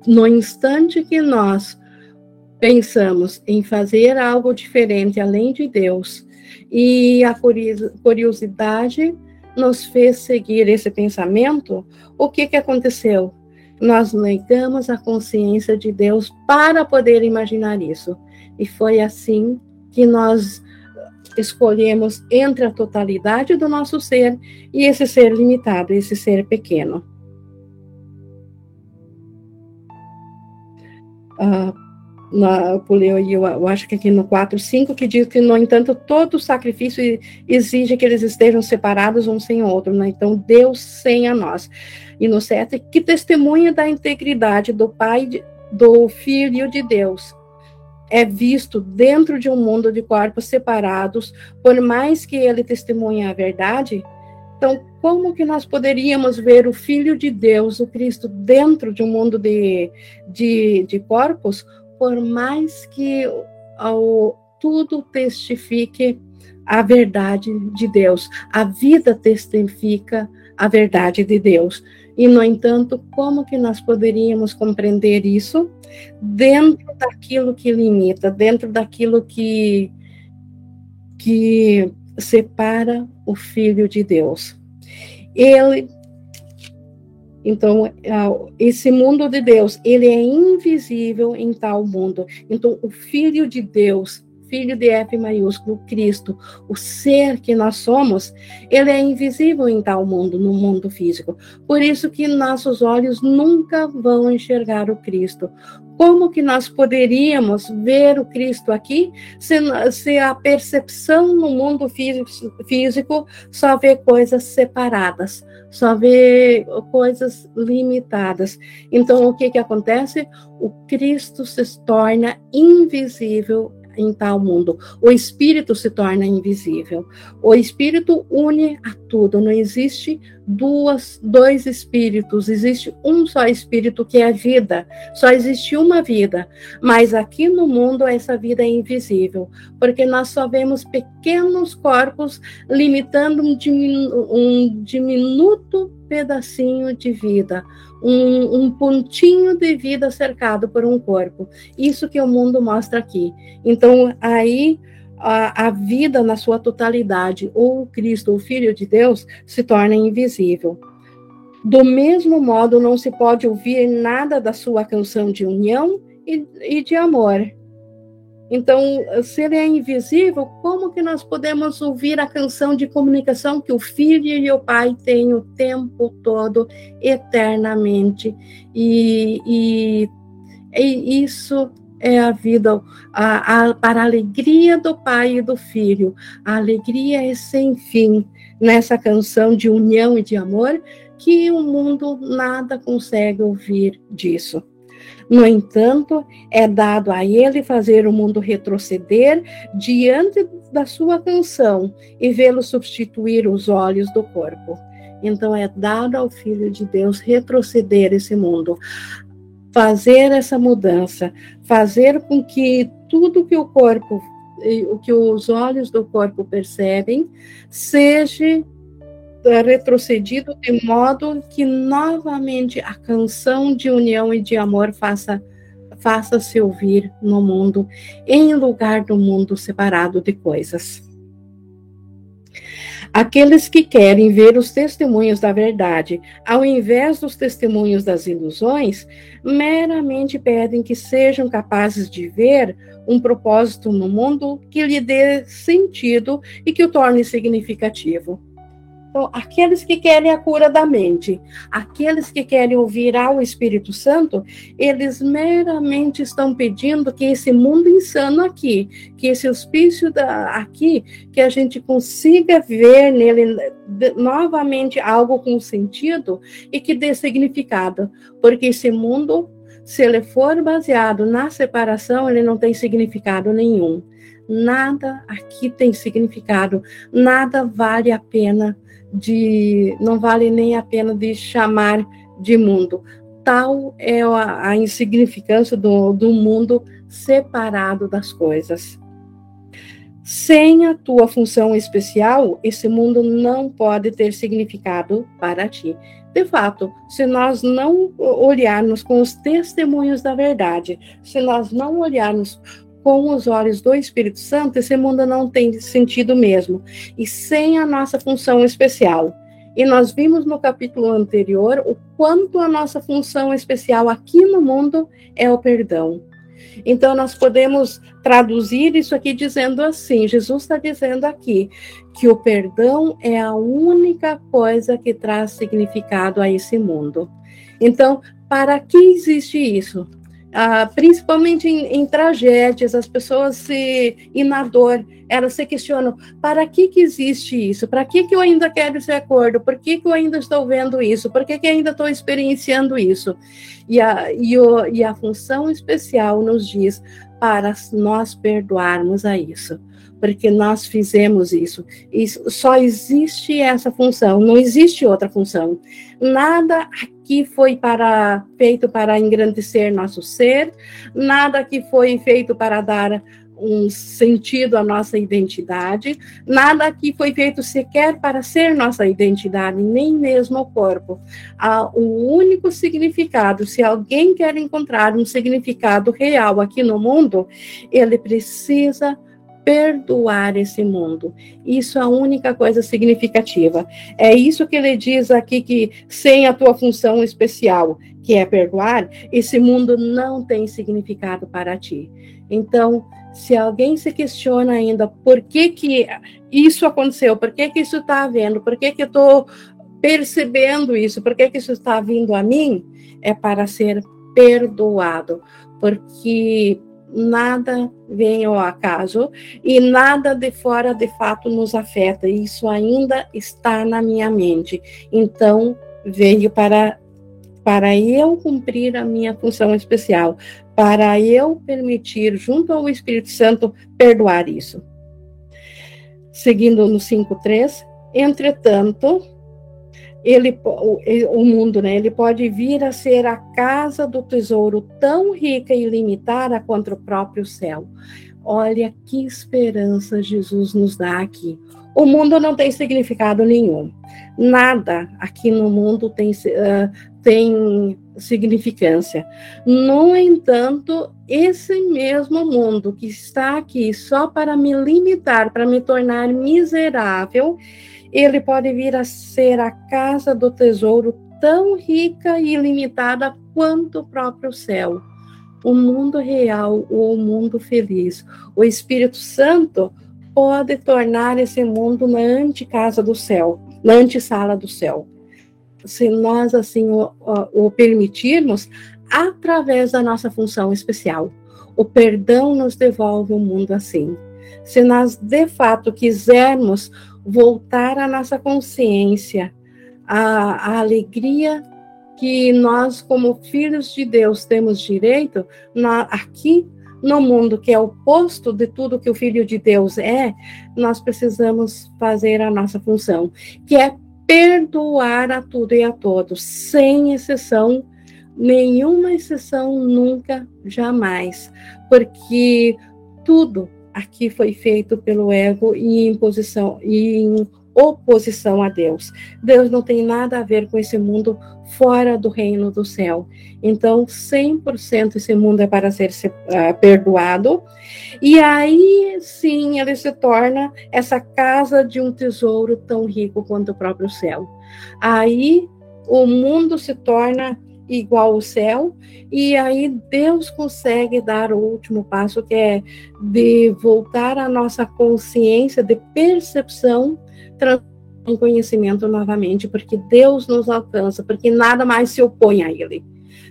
No instante que nós pensamos em fazer algo diferente além de Deus, e a curiosidade nos fez seguir esse pensamento, o que, que aconteceu? Nós negamos a consciência de Deus para poder imaginar isso. E foi assim que nós escolhemos entre a totalidade do nosso ser e esse ser limitado, esse ser pequeno. Uh, na, eu pulei eu, eu acho que aqui no 4, 5, que diz que, no entanto, todo sacrifício exige que eles estejam separados um sem o outro, né? Então, Deus sem a nós. E no 7, que testemunha da integridade do Pai, do Filho de Deus, é visto dentro de um mundo de corpos separados, por mais que ele testemunhe a verdade, Então, como que nós poderíamos ver o Filho de Deus, o Cristo, dentro de um mundo de, de, de corpos, por mais que ao, tudo testifique a verdade de Deus, a vida testifica a verdade de Deus. E, no entanto, como que nós poderíamos compreender isso dentro daquilo que limita, dentro daquilo que, que separa o Filho de Deus? Ele, então, é, esse mundo de Deus, ele é invisível em tal mundo. Então, o Filho de Deus filho de F maiúsculo, Cristo, o ser que nós somos, ele é invisível em tal mundo, no mundo físico. Por isso que nossos olhos nunca vão enxergar o Cristo. Como que nós poderíamos ver o Cristo aqui se, se a percepção no mundo físico, físico só vê coisas separadas, só vê coisas limitadas? Então, o que que acontece? O Cristo se torna invisível em tal mundo. O espírito se torna invisível. O espírito une a tudo. Não existe duas, dois espíritos. Existe um só espírito que é a vida. Só existe uma vida. Mas aqui no mundo essa vida é invisível, porque nós só vemos pequenos corpos limitando um, diminu um diminuto pedacinho de vida um, um, pontinho de vida cercado por um corpo. Isso que o mundo mostra aqui. Então, aí a, a vida na sua totalidade, ou o Cristo, o Filho de Deus, se torna invisível. Do mesmo modo, não se pode ouvir nada da sua canção de união e, e de amor. Então, se ele é invisível, como que nós podemos ouvir a canção de comunicação que o filho e o pai têm o tempo todo, eternamente? E, e, e isso é a vida a, a, para a alegria do pai e do filho. A alegria é sem fim nessa canção de união e de amor que o mundo nada consegue ouvir disso. No entanto, é dado a ele fazer o mundo retroceder diante da sua canção e vê-lo substituir os olhos do corpo. Então, é dado ao Filho de Deus retroceder esse mundo, fazer essa mudança, fazer com que tudo que o corpo, o que os olhos do corpo percebem, seja retrocedido de modo que novamente a canção de união e de amor faça faça se ouvir no mundo em lugar do mundo separado de coisas. Aqueles que querem ver os testemunhos da verdade, ao invés dos testemunhos das ilusões, meramente pedem que sejam capazes de ver um propósito no mundo que lhe dê sentido e que o torne significativo. Então, aqueles que querem a cura da mente, aqueles que querem ouvir ao Espírito Santo, eles meramente estão pedindo que esse mundo insano aqui, que esse hospício da, aqui, que a gente consiga ver nele novamente algo com sentido e que dê significado, porque esse mundo, se ele for baseado na separação, ele não tem significado nenhum. Nada aqui tem significado, nada vale a pena de não vale nem a pena de chamar de mundo. Tal é a, a insignificância do, do mundo separado das coisas. Sem a tua função especial, esse mundo não pode ter significado para ti. De fato, se nós não olharmos com os testemunhos da verdade, se nós não olharmos com os olhos do Espírito Santo, esse mundo não tem sentido mesmo, e sem a nossa função especial. E nós vimos no capítulo anterior o quanto a nossa função especial aqui no mundo é o perdão. Então, nós podemos traduzir isso aqui dizendo assim: Jesus está dizendo aqui que o perdão é a única coisa que traz significado a esse mundo. Então, para que existe isso? Ah, principalmente em, em, tragédias, as pessoas se, e na dor, elas se questionam, para que, que existe isso? Para que, que eu ainda quero esse acordo? Por que, que eu ainda estou vendo isso? Por que, que ainda estou experienciando isso? E a, e, o, e a função especial nos diz para nós perdoarmos a isso. porque nós fizemos isso. isso. Só existe essa função, não existe outra função. Nada aqui foi para feito para engrandecer nosso ser, nada que foi feito para dar um sentido à nossa identidade, nada aqui foi feito sequer para ser nossa identidade, nem mesmo o corpo. o único significado, se alguém quer encontrar um significado real aqui no mundo, ele precisa perdoar esse mundo. Isso é a única coisa significativa. É isso que ele diz aqui que sem a tua função especial, que é perdoar, esse mundo não tem significado para ti. Então, se alguém se questiona ainda por que, que isso aconteceu, por que, que isso está havendo, por que, que eu estou percebendo isso, por que, que isso está vindo a mim, é para ser perdoado, porque nada vem ao acaso e nada de fora de fato nos afeta, isso ainda está na minha mente. Então, veio para para eu cumprir a minha função especial, para eu permitir, junto ao Espírito Santo, perdoar isso. Seguindo no 5.3, entretanto, ele, o, o mundo, né, ele pode vir a ser a casa do tesouro tão rica e ilimitada quanto o próprio céu. Olha que esperança Jesus nos dá aqui. O mundo não tem significado nenhum. Nada aqui no mundo tem, uh, tem significância. No entanto, esse mesmo mundo que está aqui só para me limitar, para me tornar miserável, ele pode vir a ser a casa do tesouro tão rica e ilimitada quanto o próprio céu. O mundo real ou o mundo feliz. O Espírito Santo pode tornar esse mundo na antecasa do céu, na antessala do céu se nós assim o, o, permitirmos, através da nossa função especial. O perdão nos devolve o mundo assim. Se nós de fato quisermos voltar à nossa consciência, a, a alegria que nós, como filhos de Deus, temos direito, na, aqui no mundo que é oposto de tudo que o filho de Deus é, nós precisamos fazer a nossa função, que é perdoar a tudo e a todos, sem exceção, nenhuma exceção nunca, jamais, porque tudo aqui foi feito pelo ego e em posição e em oposição a Deus. Deus não tem nada a ver com esse mundo fora do reino do céu. Então, 100% esse mundo é para ser uh, perdoado. E aí sim ele se torna essa casa de um tesouro tão rico quanto o próprio céu. Aí o mundo se torna igual ao céu, e aí Deus consegue dar o último passo, que é de voltar a nossa consciência de percepção em conhecimento novamente, porque Deus nos alcança, porque nada mais se opõe a Ele.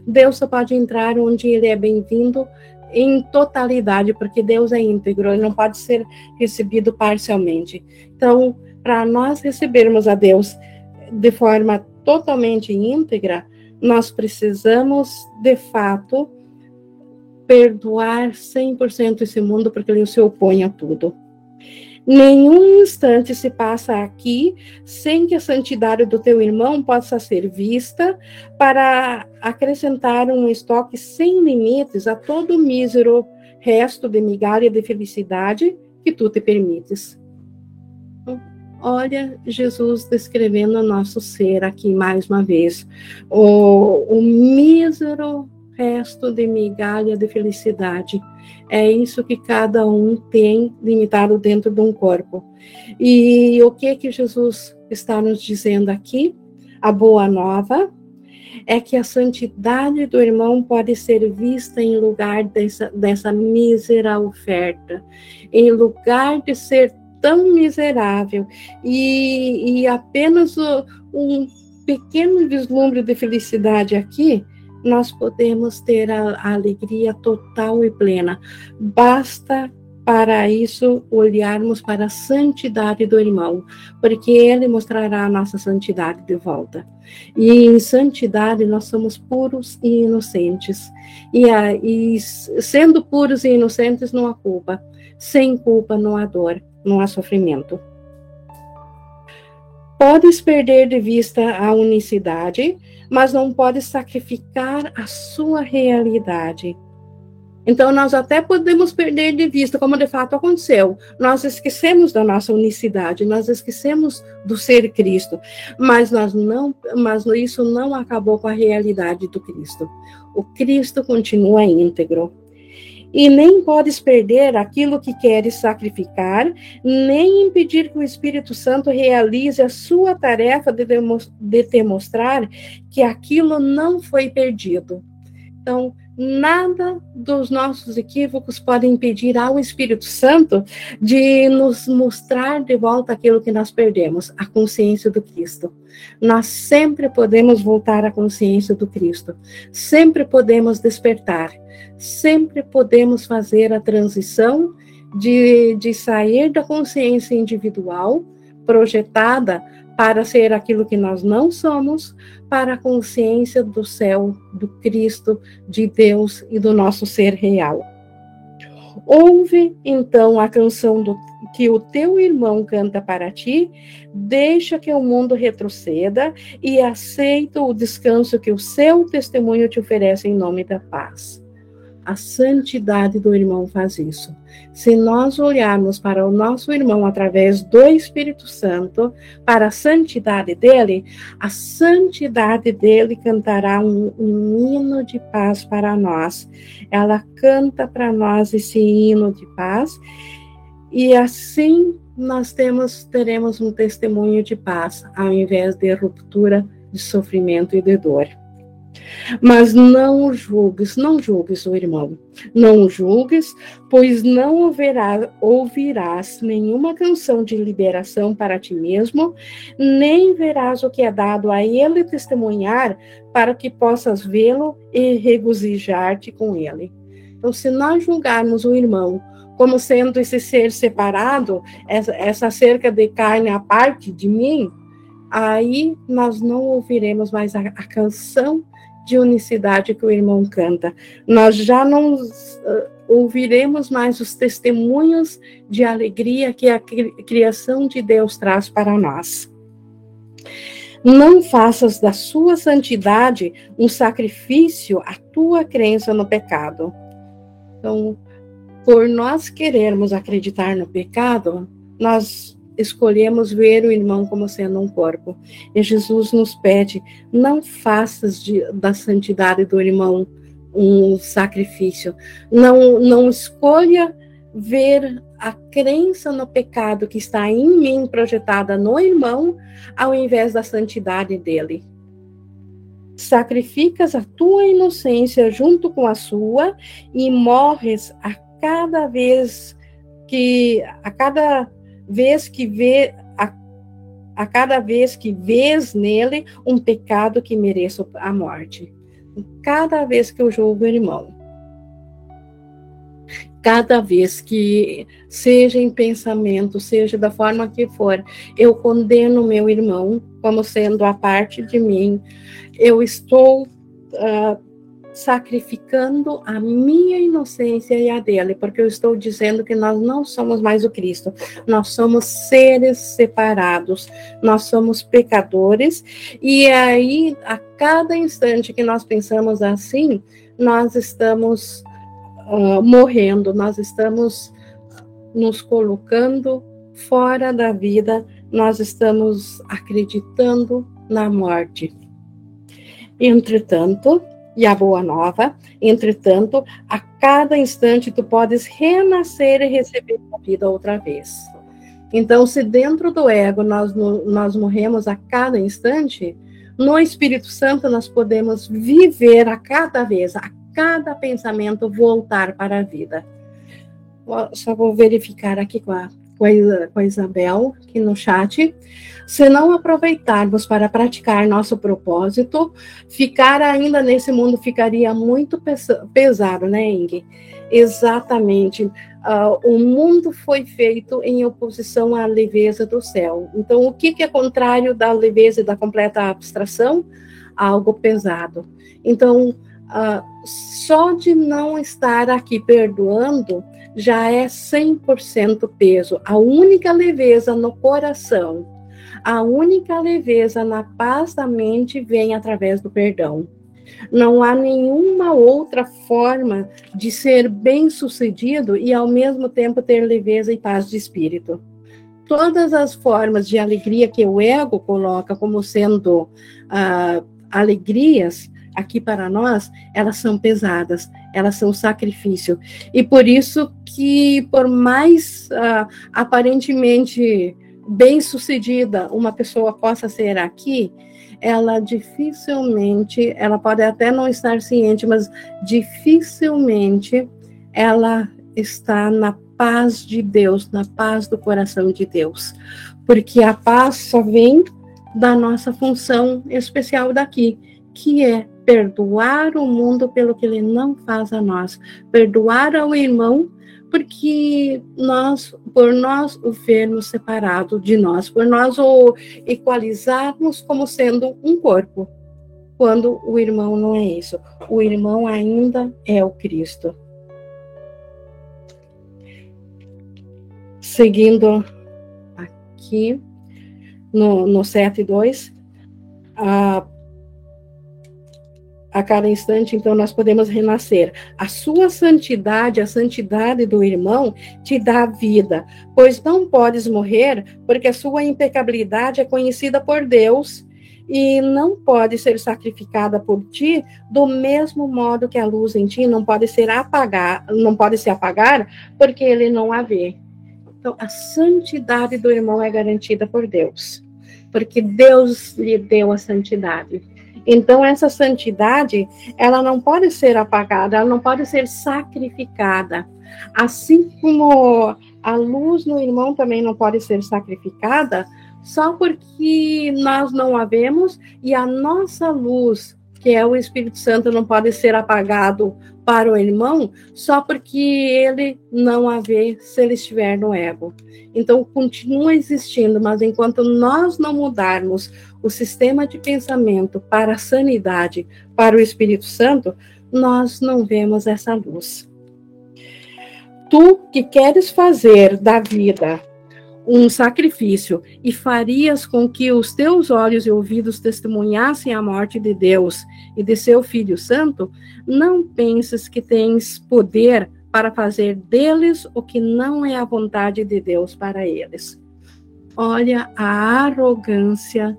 Deus só pode entrar onde Ele é bem-vindo em totalidade, porque Deus é íntegro, ele não pode ser recebido parcialmente. Então, para nós recebermos a Deus de forma totalmente íntegra, nós precisamos, de fato, perdoar 100% esse mundo, porque ele se opõe a tudo. Nenhum instante se passa aqui sem que a santidade do teu irmão possa ser vista para acrescentar um estoque sem limites a todo o mísero resto de migalha de felicidade que tu te permites. Olha Jesus descrevendo o nosso ser aqui mais uma vez. O, o mísero resto de migalha de felicidade. É isso que cada um tem limitado dentro de um corpo. E o que que Jesus está nos dizendo aqui? A boa nova é que a santidade do irmão pode ser vista em lugar dessa, dessa mísera oferta, em lugar de ser tão miserável e, e apenas o, um pequeno vislumbre de felicidade aqui, nós podemos ter a, a alegria total e plena. Basta para isso olharmos para a santidade do irmão, porque ele mostrará a nossa santidade de volta. E em santidade nós somos puros e inocentes. E, a, e sendo puros e inocentes não há culpa. Sem culpa não há dor, não há sofrimento. Podes perder de vista a unicidade, mas não podes sacrificar a sua realidade. Então, nós até podemos perder de vista, como de fato aconteceu. Nós esquecemos da nossa unicidade, nós esquecemos do ser Cristo, mas nós não, mas isso não acabou com a realidade do Cristo. O Cristo continua íntegro. E nem podes perder aquilo que queres sacrificar, nem impedir que o Espírito Santo realize a sua tarefa de, de te mostrar que aquilo não foi perdido. Então, nada dos nossos equívocos pode impedir ao Espírito Santo de nos mostrar de volta aquilo que nós perdemos, a consciência do Cristo. Nós sempre podemos voltar à consciência do Cristo, sempre podemos despertar, sempre podemos fazer a transição de, de sair da consciência individual projetada para ser aquilo que nós não somos, para a consciência do céu, do Cristo, de Deus e do nosso ser real. Ouve então a canção do, que o teu irmão canta para ti, deixa que o mundo retroceda e aceita o descanso que o seu testemunho te oferece em nome da paz. A santidade do irmão faz isso. Se nós olharmos para o nosso irmão através do Espírito Santo, para a santidade dele, a santidade dele cantará um, um hino de paz para nós. Ela canta para nós esse hino de paz, e assim nós temos, teremos um testemunho de paz, ao invés de ruptura, de sofrimento e de dor. Mas não julgues, não julgues o irmão, não julgues, pois não ouvirá, ouvirás nenhuma canção de liberação para ti mesmo, nem verás o que é dado a ele testemunhar, para que possas vê-lo e regozijar-te com ele. Então, se nós julgarmos o irmão como sendo esse ser separado, essa, essa cerca de carne à parte de mim, aí nós não ouviremos mais a, a canção de unicidade que o irmão canta. Nós já não uh, ouviremos mais os testemunhos de alegria que a criação de Deus traz para nós. Não faças da sua santidade um sacrifício à tua crença no pecado. Então, por nós querermos acreditar no pecado, nós escolhemos ver o irmão como sendo um corpo. E Jesus nos pede: não faças de, da santidade do irmão um sacrifício. Não, não escolha ver a crença no pecado que está em mim projetada no irmão, ao invés da santidade dele. Sacrificas a tua inocência junto com a sua e morres a cada vez que a cada vez que vê a, a cada vez que vês nele um pecado que mereça a morte. Cada vez que eu julgo o irmão. Cada vez que, seja em pensamento, seja da forma que for, eu condeno meu irmão como sendo a parte de mim, eu estou uh, sacrificando a minha inocência e a dele, porque eu estou dizendo que nós não somos mais o Cristo, nós somos seres separados, nós somos pecadores, e aí, a cada instante que nós pensamos assim, nós estamos uh, morrendo, nós estamos nos colocando fora da vida, nós estamos acreditando na morte. Entretanto, e a boa nova. Entretanto, a cada instante tu podes renascer e receber a vida outra vez. Então, se dentro do ego nós, nós morremos a cada instante, no Espírito Santo nós podemos viver a cada vez, a cada pensamento voltar para a vida. Só vou verificar aqui com a com a, Isabel aqui no chat. Se não aproveitarmos para praticar nosso propósito, ficar ainda nesse mundo ficaria muito pesado, né, Ing? Exatamente. Uh, o mundo foi feito em oposição à leveza do céu. Então, o que, que é contrário da leveza e da completa abstração? Algo pesado. Então, uh, só de não estar aqui perdoando já é 100% peso. A única leveza no coração, a única leveza na paz da mente vem através do perdão. Não há nenhuma outra forma de ser bem-sucedido e ao mesmo tempo ter leveza e paz de espírito. Todas as formas de alegria que o ego coloca como sendo uh, alegrias aqui para nós, elas são pesadas, elas são sacrifício. E por isso que, por mais uh, aparentemente bem-sucedida uma pessoa possa ser aqui, ela dificilmente, ela pode até não estar ciente, mas dificilmente ela está na paz de Deus, na paz do coração de Deus. Porque a paz só vem da nossa função especial daqui, que é perdoar o mundo pelo que ele não faz a nós, perdoar ao irmão porque nós, por nós o vermos separado de nós, por nós o equalizarmos como sendo um corpo, quando o irmão não é isso. O irmão ainda é o Cristo. Seguindo aqui no, no 7.2, a a cada instante, então, nós podemos renascer. A sua santidade, a santidade do irmão, te dá vida, pois não podes morrer, porque a sua impecabilidade é conhecida por Deus e não pode ser sacrificada por ti do mesmo modo que a luz em ti não pode ser apagar, não pode se apagar, porque ele não a vê. Então, a santidade do irmão é garantida por Deus, porque Deus lhe deu a santidade. Então essa santidade, ela não pode ser apagada, ela não pode ser sacrificada. Assim como a luz no irmão também não pode ser sacrificada, só porque nós não a vemos e a nossa luz, que é o Espírito Santo, não pode ser apagado para o irmão só porque ele não a vê se ele estiver no ego. Então, continua existindo, mas enquanto nós não mudarmos o sistema de pensamento para a sanidade, para o Espírito Santo, nós não vemos essa luz. Tu que queres fazer da vida um sacrifício e farias com que os teus olhos e ouvidos testemunhassem a morte de Deus e de seu Filho Santo, não penses que tens poder para fazer deles o que não é a vontade de Deus para eles. Olha a arrogância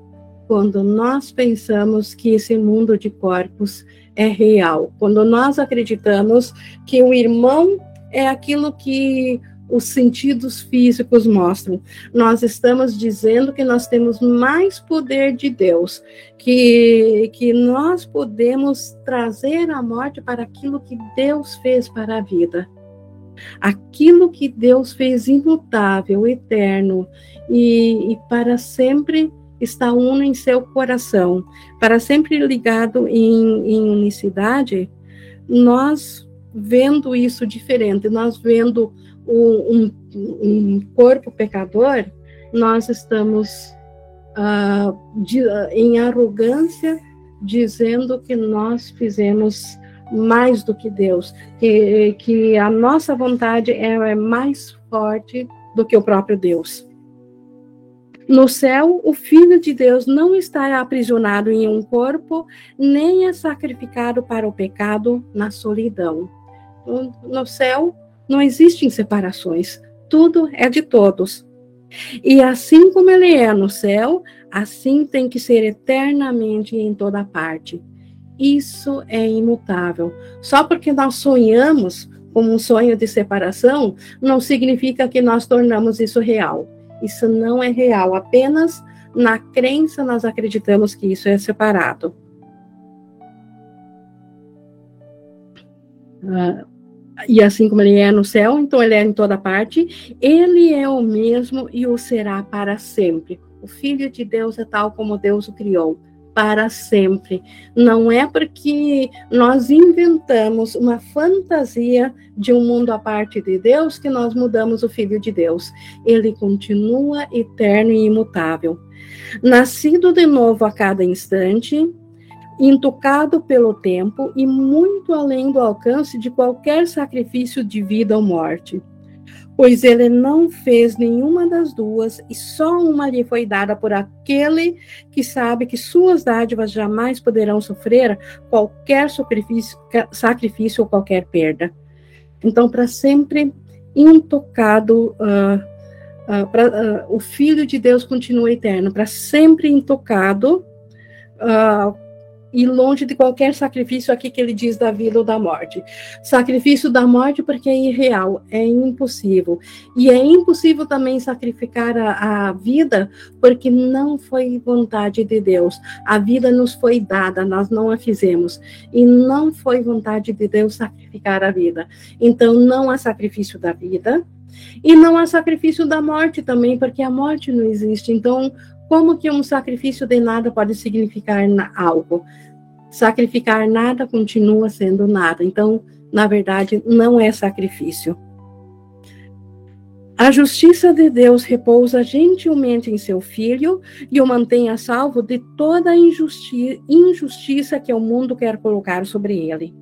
quando nós pensamos que esse mundo de corpos é real, quando nós acreditamos que o irmão é aquilo que os sentidos físicos mostram. Nós estamos dizendo que nós temos mais poder de Deus, que, que nós podemos trazer a morte para aquilo que Deus fez para a vida. Aquilo que Deus fez imutável, eterno e, e para sempre está uno em seu coração, para sempre ligado em, em unicidade, nós vendo isso diferente, nós vendo um, um corpo pecador, nós estamos uh, de, uh, em arrogância dizendo que nós fizemos mais do que Deus, que, que a nossa vontade é, é mais forte do que o próprio Deus. No céu, o Filho de Deus não está aprisionado em um corpo, nem é sacrificado para o pecado na solidão. No céu, não existem separações, tudo é de todos. E assim como ele é no céu, assim tem que ser eternamente em toda parte. Isso é imutável. Só porque nós sonhamos como um sonho de separação, não significa que nós tornamos isso real. Isso não é real, apenas na crença nós acreditamos que isso é separado. Uh, e assim como ele é no céu, então ele é em toda parte, ele é o mesmo e o será para sempre. O Filho de Deus é tal como Deus o criou, para sempre. Não é porque nós inventamos uma fantasia de um mundo à parte de Deus que nós mudamos o Filho de Deus. Ele continua eterno e imutável. Nascido de novo a cada instante, intocado pelo tempo e muito além do alcance de qualquer sacrifício de vida ou morte. Pois ele não fez nenhuma das duas, e só uma lhe foi dada por aquele que sabe que suas dádivas jamais poderão sofrer qualquer sacrifício, ou qualquer perda. Então, para sempre intocado, uh, uh, pra, uh, o Filho de Deus continua eterno, para sempre intocado, e longe de qualquer sacrifício aqui que ele diz da vida ou da morte. Sacrifício da morte porque é irreal, é impossível. E é impossível também sacrificar a, a vida porque não foi vontade de Deus. A vida nos foi dada, nós não a fizemos. E não foi vontade de Deus sacrificar a vida. Então não há sacrifício da vida. E não há sacrifício da morte também, porque a morte não existe. Então, como que um sacrifício de nada pode significar algo? Sacrificar nada continua sendo nada. Então, na verdade, não é sacrifício. A justiça de Deus repousa gentilmente em seu filho e o mantém a salvo de toda a injusti injustiça que o mundo quer colocar sobre ele.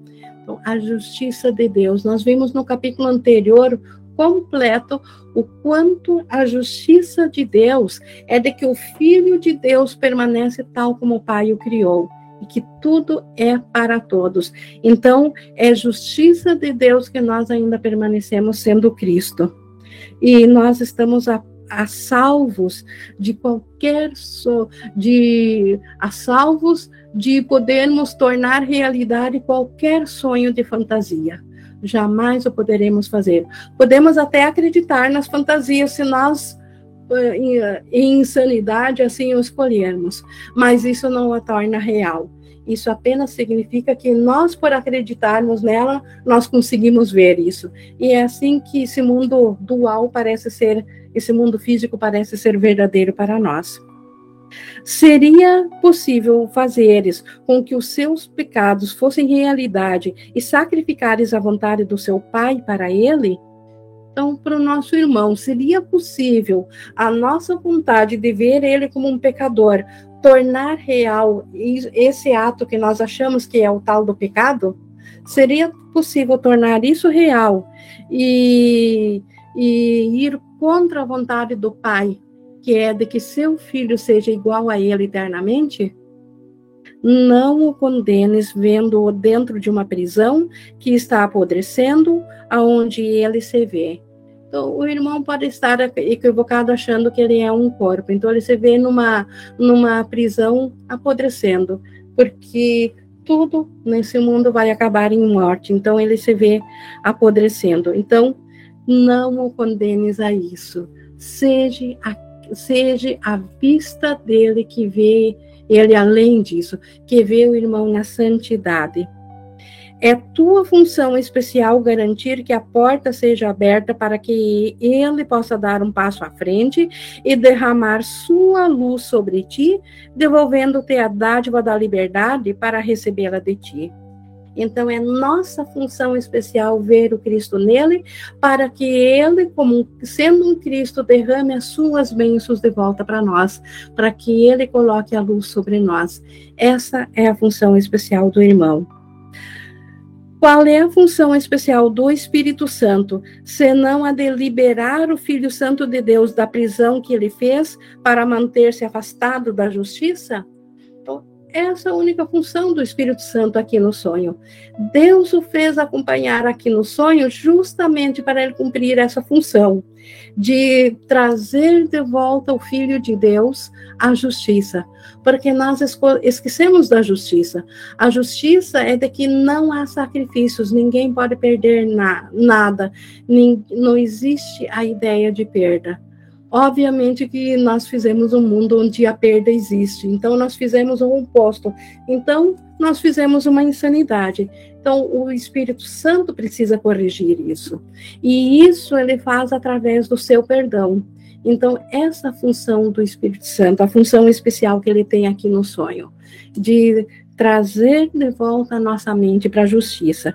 Então, a justiça de Deus. Nós vimos no capítulo anterior completo o quanto a justiça de Deus é de que o Filho de Deus permanece tal como o Pai o criou e que tudo é para todos. Então, é justiça de Deus que nós ainda permanecemos sendo Cristo. E nós estamos a, a salvos de qualquer so, de a salvos de podermos tornar realidade qualquer sonho de fantasia jamais o poderemos fazer. Podemos até acreditar nas fantasias se nós em insanidade assim o escolhermos, mas isso não a torna real. Isso apenas significa que nós, por acreditarmos nela, nós conseguimos ver isso. E é assim que esse mundo dual parece ser, esse mundo físico parece ser verdadeiro para nós. Seria possível fazeres com que os seus pecados fossem realidade e sacrificares a vontade do seu Pai para ele? Então, para o nosso irmão, seria possível a nossa vontade de ver ele como um pecador tornar real esse ato que nós achamos que é o tal do pecado? Seria possível tornar isso real e, e ir contra a vontade do Pai que é de que seu filho seja igual a ele eternamente? Não o condenes vendo-o dentro de uma prisão que está apodrecendo, aonde ele se vê. Então, o irmão pode estar equivocado achando que ele é um corpo. Então, ele se vê numa, numa prisão apodrecendo, porque tudo nesse mundo vai acabar em morte. Então, ele se vê apodrecendo. Então, não o condenes a isso. Seja a seja a vista dele que vê ele além disso, que vê o irmão na santidade. É tua função especial garantir que a porta seja aberta para que ele possa dar um passo à frente e derramar sua luz sobre ti, devolvendo-te a dádiva da liberdade para recebê-la de ti. Então é nossa função especial ver o Cristo nele, para que ele, como sendo um Cristo, derrame as suas bênçãos de volta para nós, para que ele coloque a luz sobre nós. Essa é a função especial do irmão. Qual é a função especial do Espírito Santo, senão a de liberar o Filho Santo de Deus da prisão que ele fez para manter-se afastado da justiça? Essa é a única função do Espírito Santo aqui no sonho. Deus o fez acompanhar aqui no sonho justamente para ele cumprir essa função de trazer de volta o Filho de Deus à justiça, porque nós esquecemos da justiça. A justiça é de que não há sacrifícios, ninguém pode perder na, nada, não existe a ideia de perda. Obviamente que nós fizemos um mundo onde a perda existe, então nós fizemos o oposto. Então, nós fizemos uma insanidade. Então, o Espírito Santo precisa corrigir isso. E isso ele faz através do seu perdão. Então, essa função do Espírito Santo, a função especial que ele tem aqui no sonho, de trazer de volta a nossa mente para a justiça.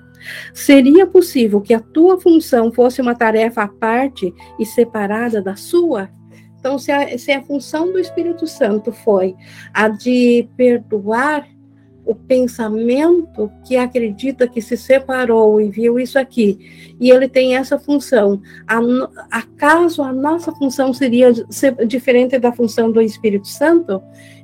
Seria possível que a tua função fosse uma tarefa à parte e separada da sua? Então, se a, se a função do Espírito Santo foi a de perdoar o pensamento que acredita que se separou e viu isso aqui, e ele tem essa função. Acaso a nossa função seria diferente da função do Espírito Santo?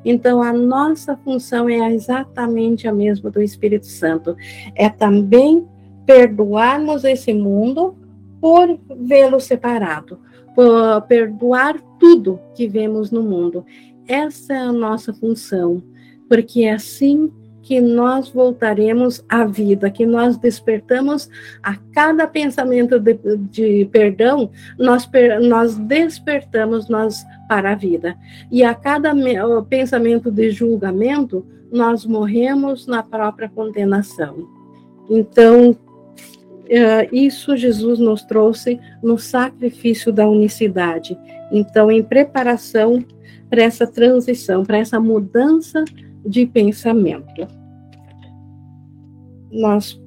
Então, a nossa função é exatamente a mesma do Espírito Santo. É também perdoarmos esse mundo por vê-lo separado, por perdoar tudo que vemos no mundo. Essa é a nossa função, porque é assim que nós voltaremos à vida, que nós despertamos a cada pensamento de, de perdão, nós, nós despertamos nós para a vida. E a cada pensamento de julgamento, nós morremos na própria condenação. Então, Uh, isso Jesus nos trouxe no sacrifício da unicidade. Então, em preparação para essa transição, para essa mudança de pensamento. Nós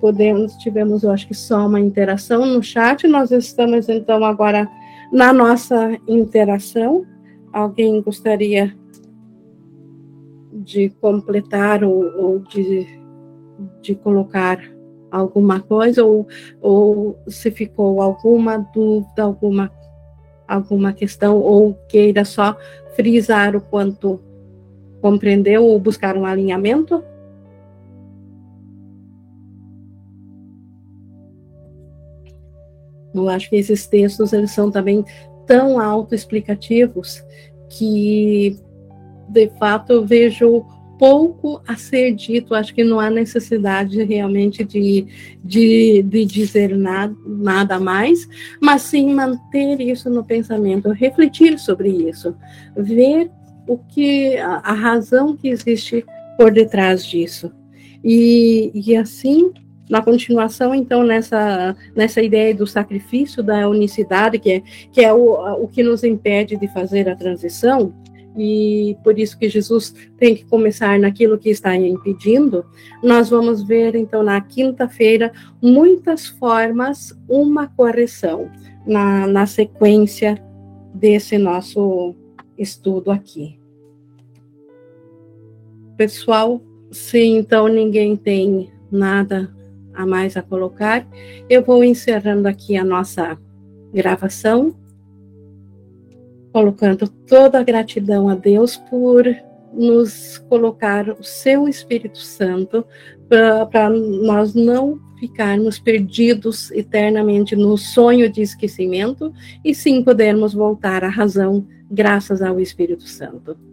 podemos, tivemos, eu acho que só uma interação no chat, nós estamos então agora na nossa interação. Alguém gostaria de completar ou, ou de, de colocar alguma coisa, ou, ou se ficou alguma dúvida, alguma, alguma questão, ou queira só frisar o quanto compreendeu ou buscar um alinhamento? Eu acho que esses textos eles são também tão autoexplicativos que, de fato, eu vejo pouco a ser dito. Acho que não há necessidade realmente de, de, de dizer nada, nada mais, mas sim manter isso no pensamento, refletir sobre isso, ver o que a, a razão que existe por detrás disso. E, e assim, na continuação, então, nessa, nessa ideia do sacrifício, da unicidade, que é, que é o, o que nos impede de fazer a transição, e por isso que Jesus tem que começar naquilo que está impedindo, nós vamos ver, então, na quinta-feira, muitas formas, uma correção na, na sequência desse nosso estudo aqui. Pessoal, se então ninguém tem nada a mais a colocar, eu vou encerrando aqui a nossa gravação, colocando toda a gratidão a Deus por nos colocar o seu Espírito Santo para nós não ficarmos perdidos eternamente no sonho de esquecimento e sim podermos voltar à razão graças ao Espírito Santo.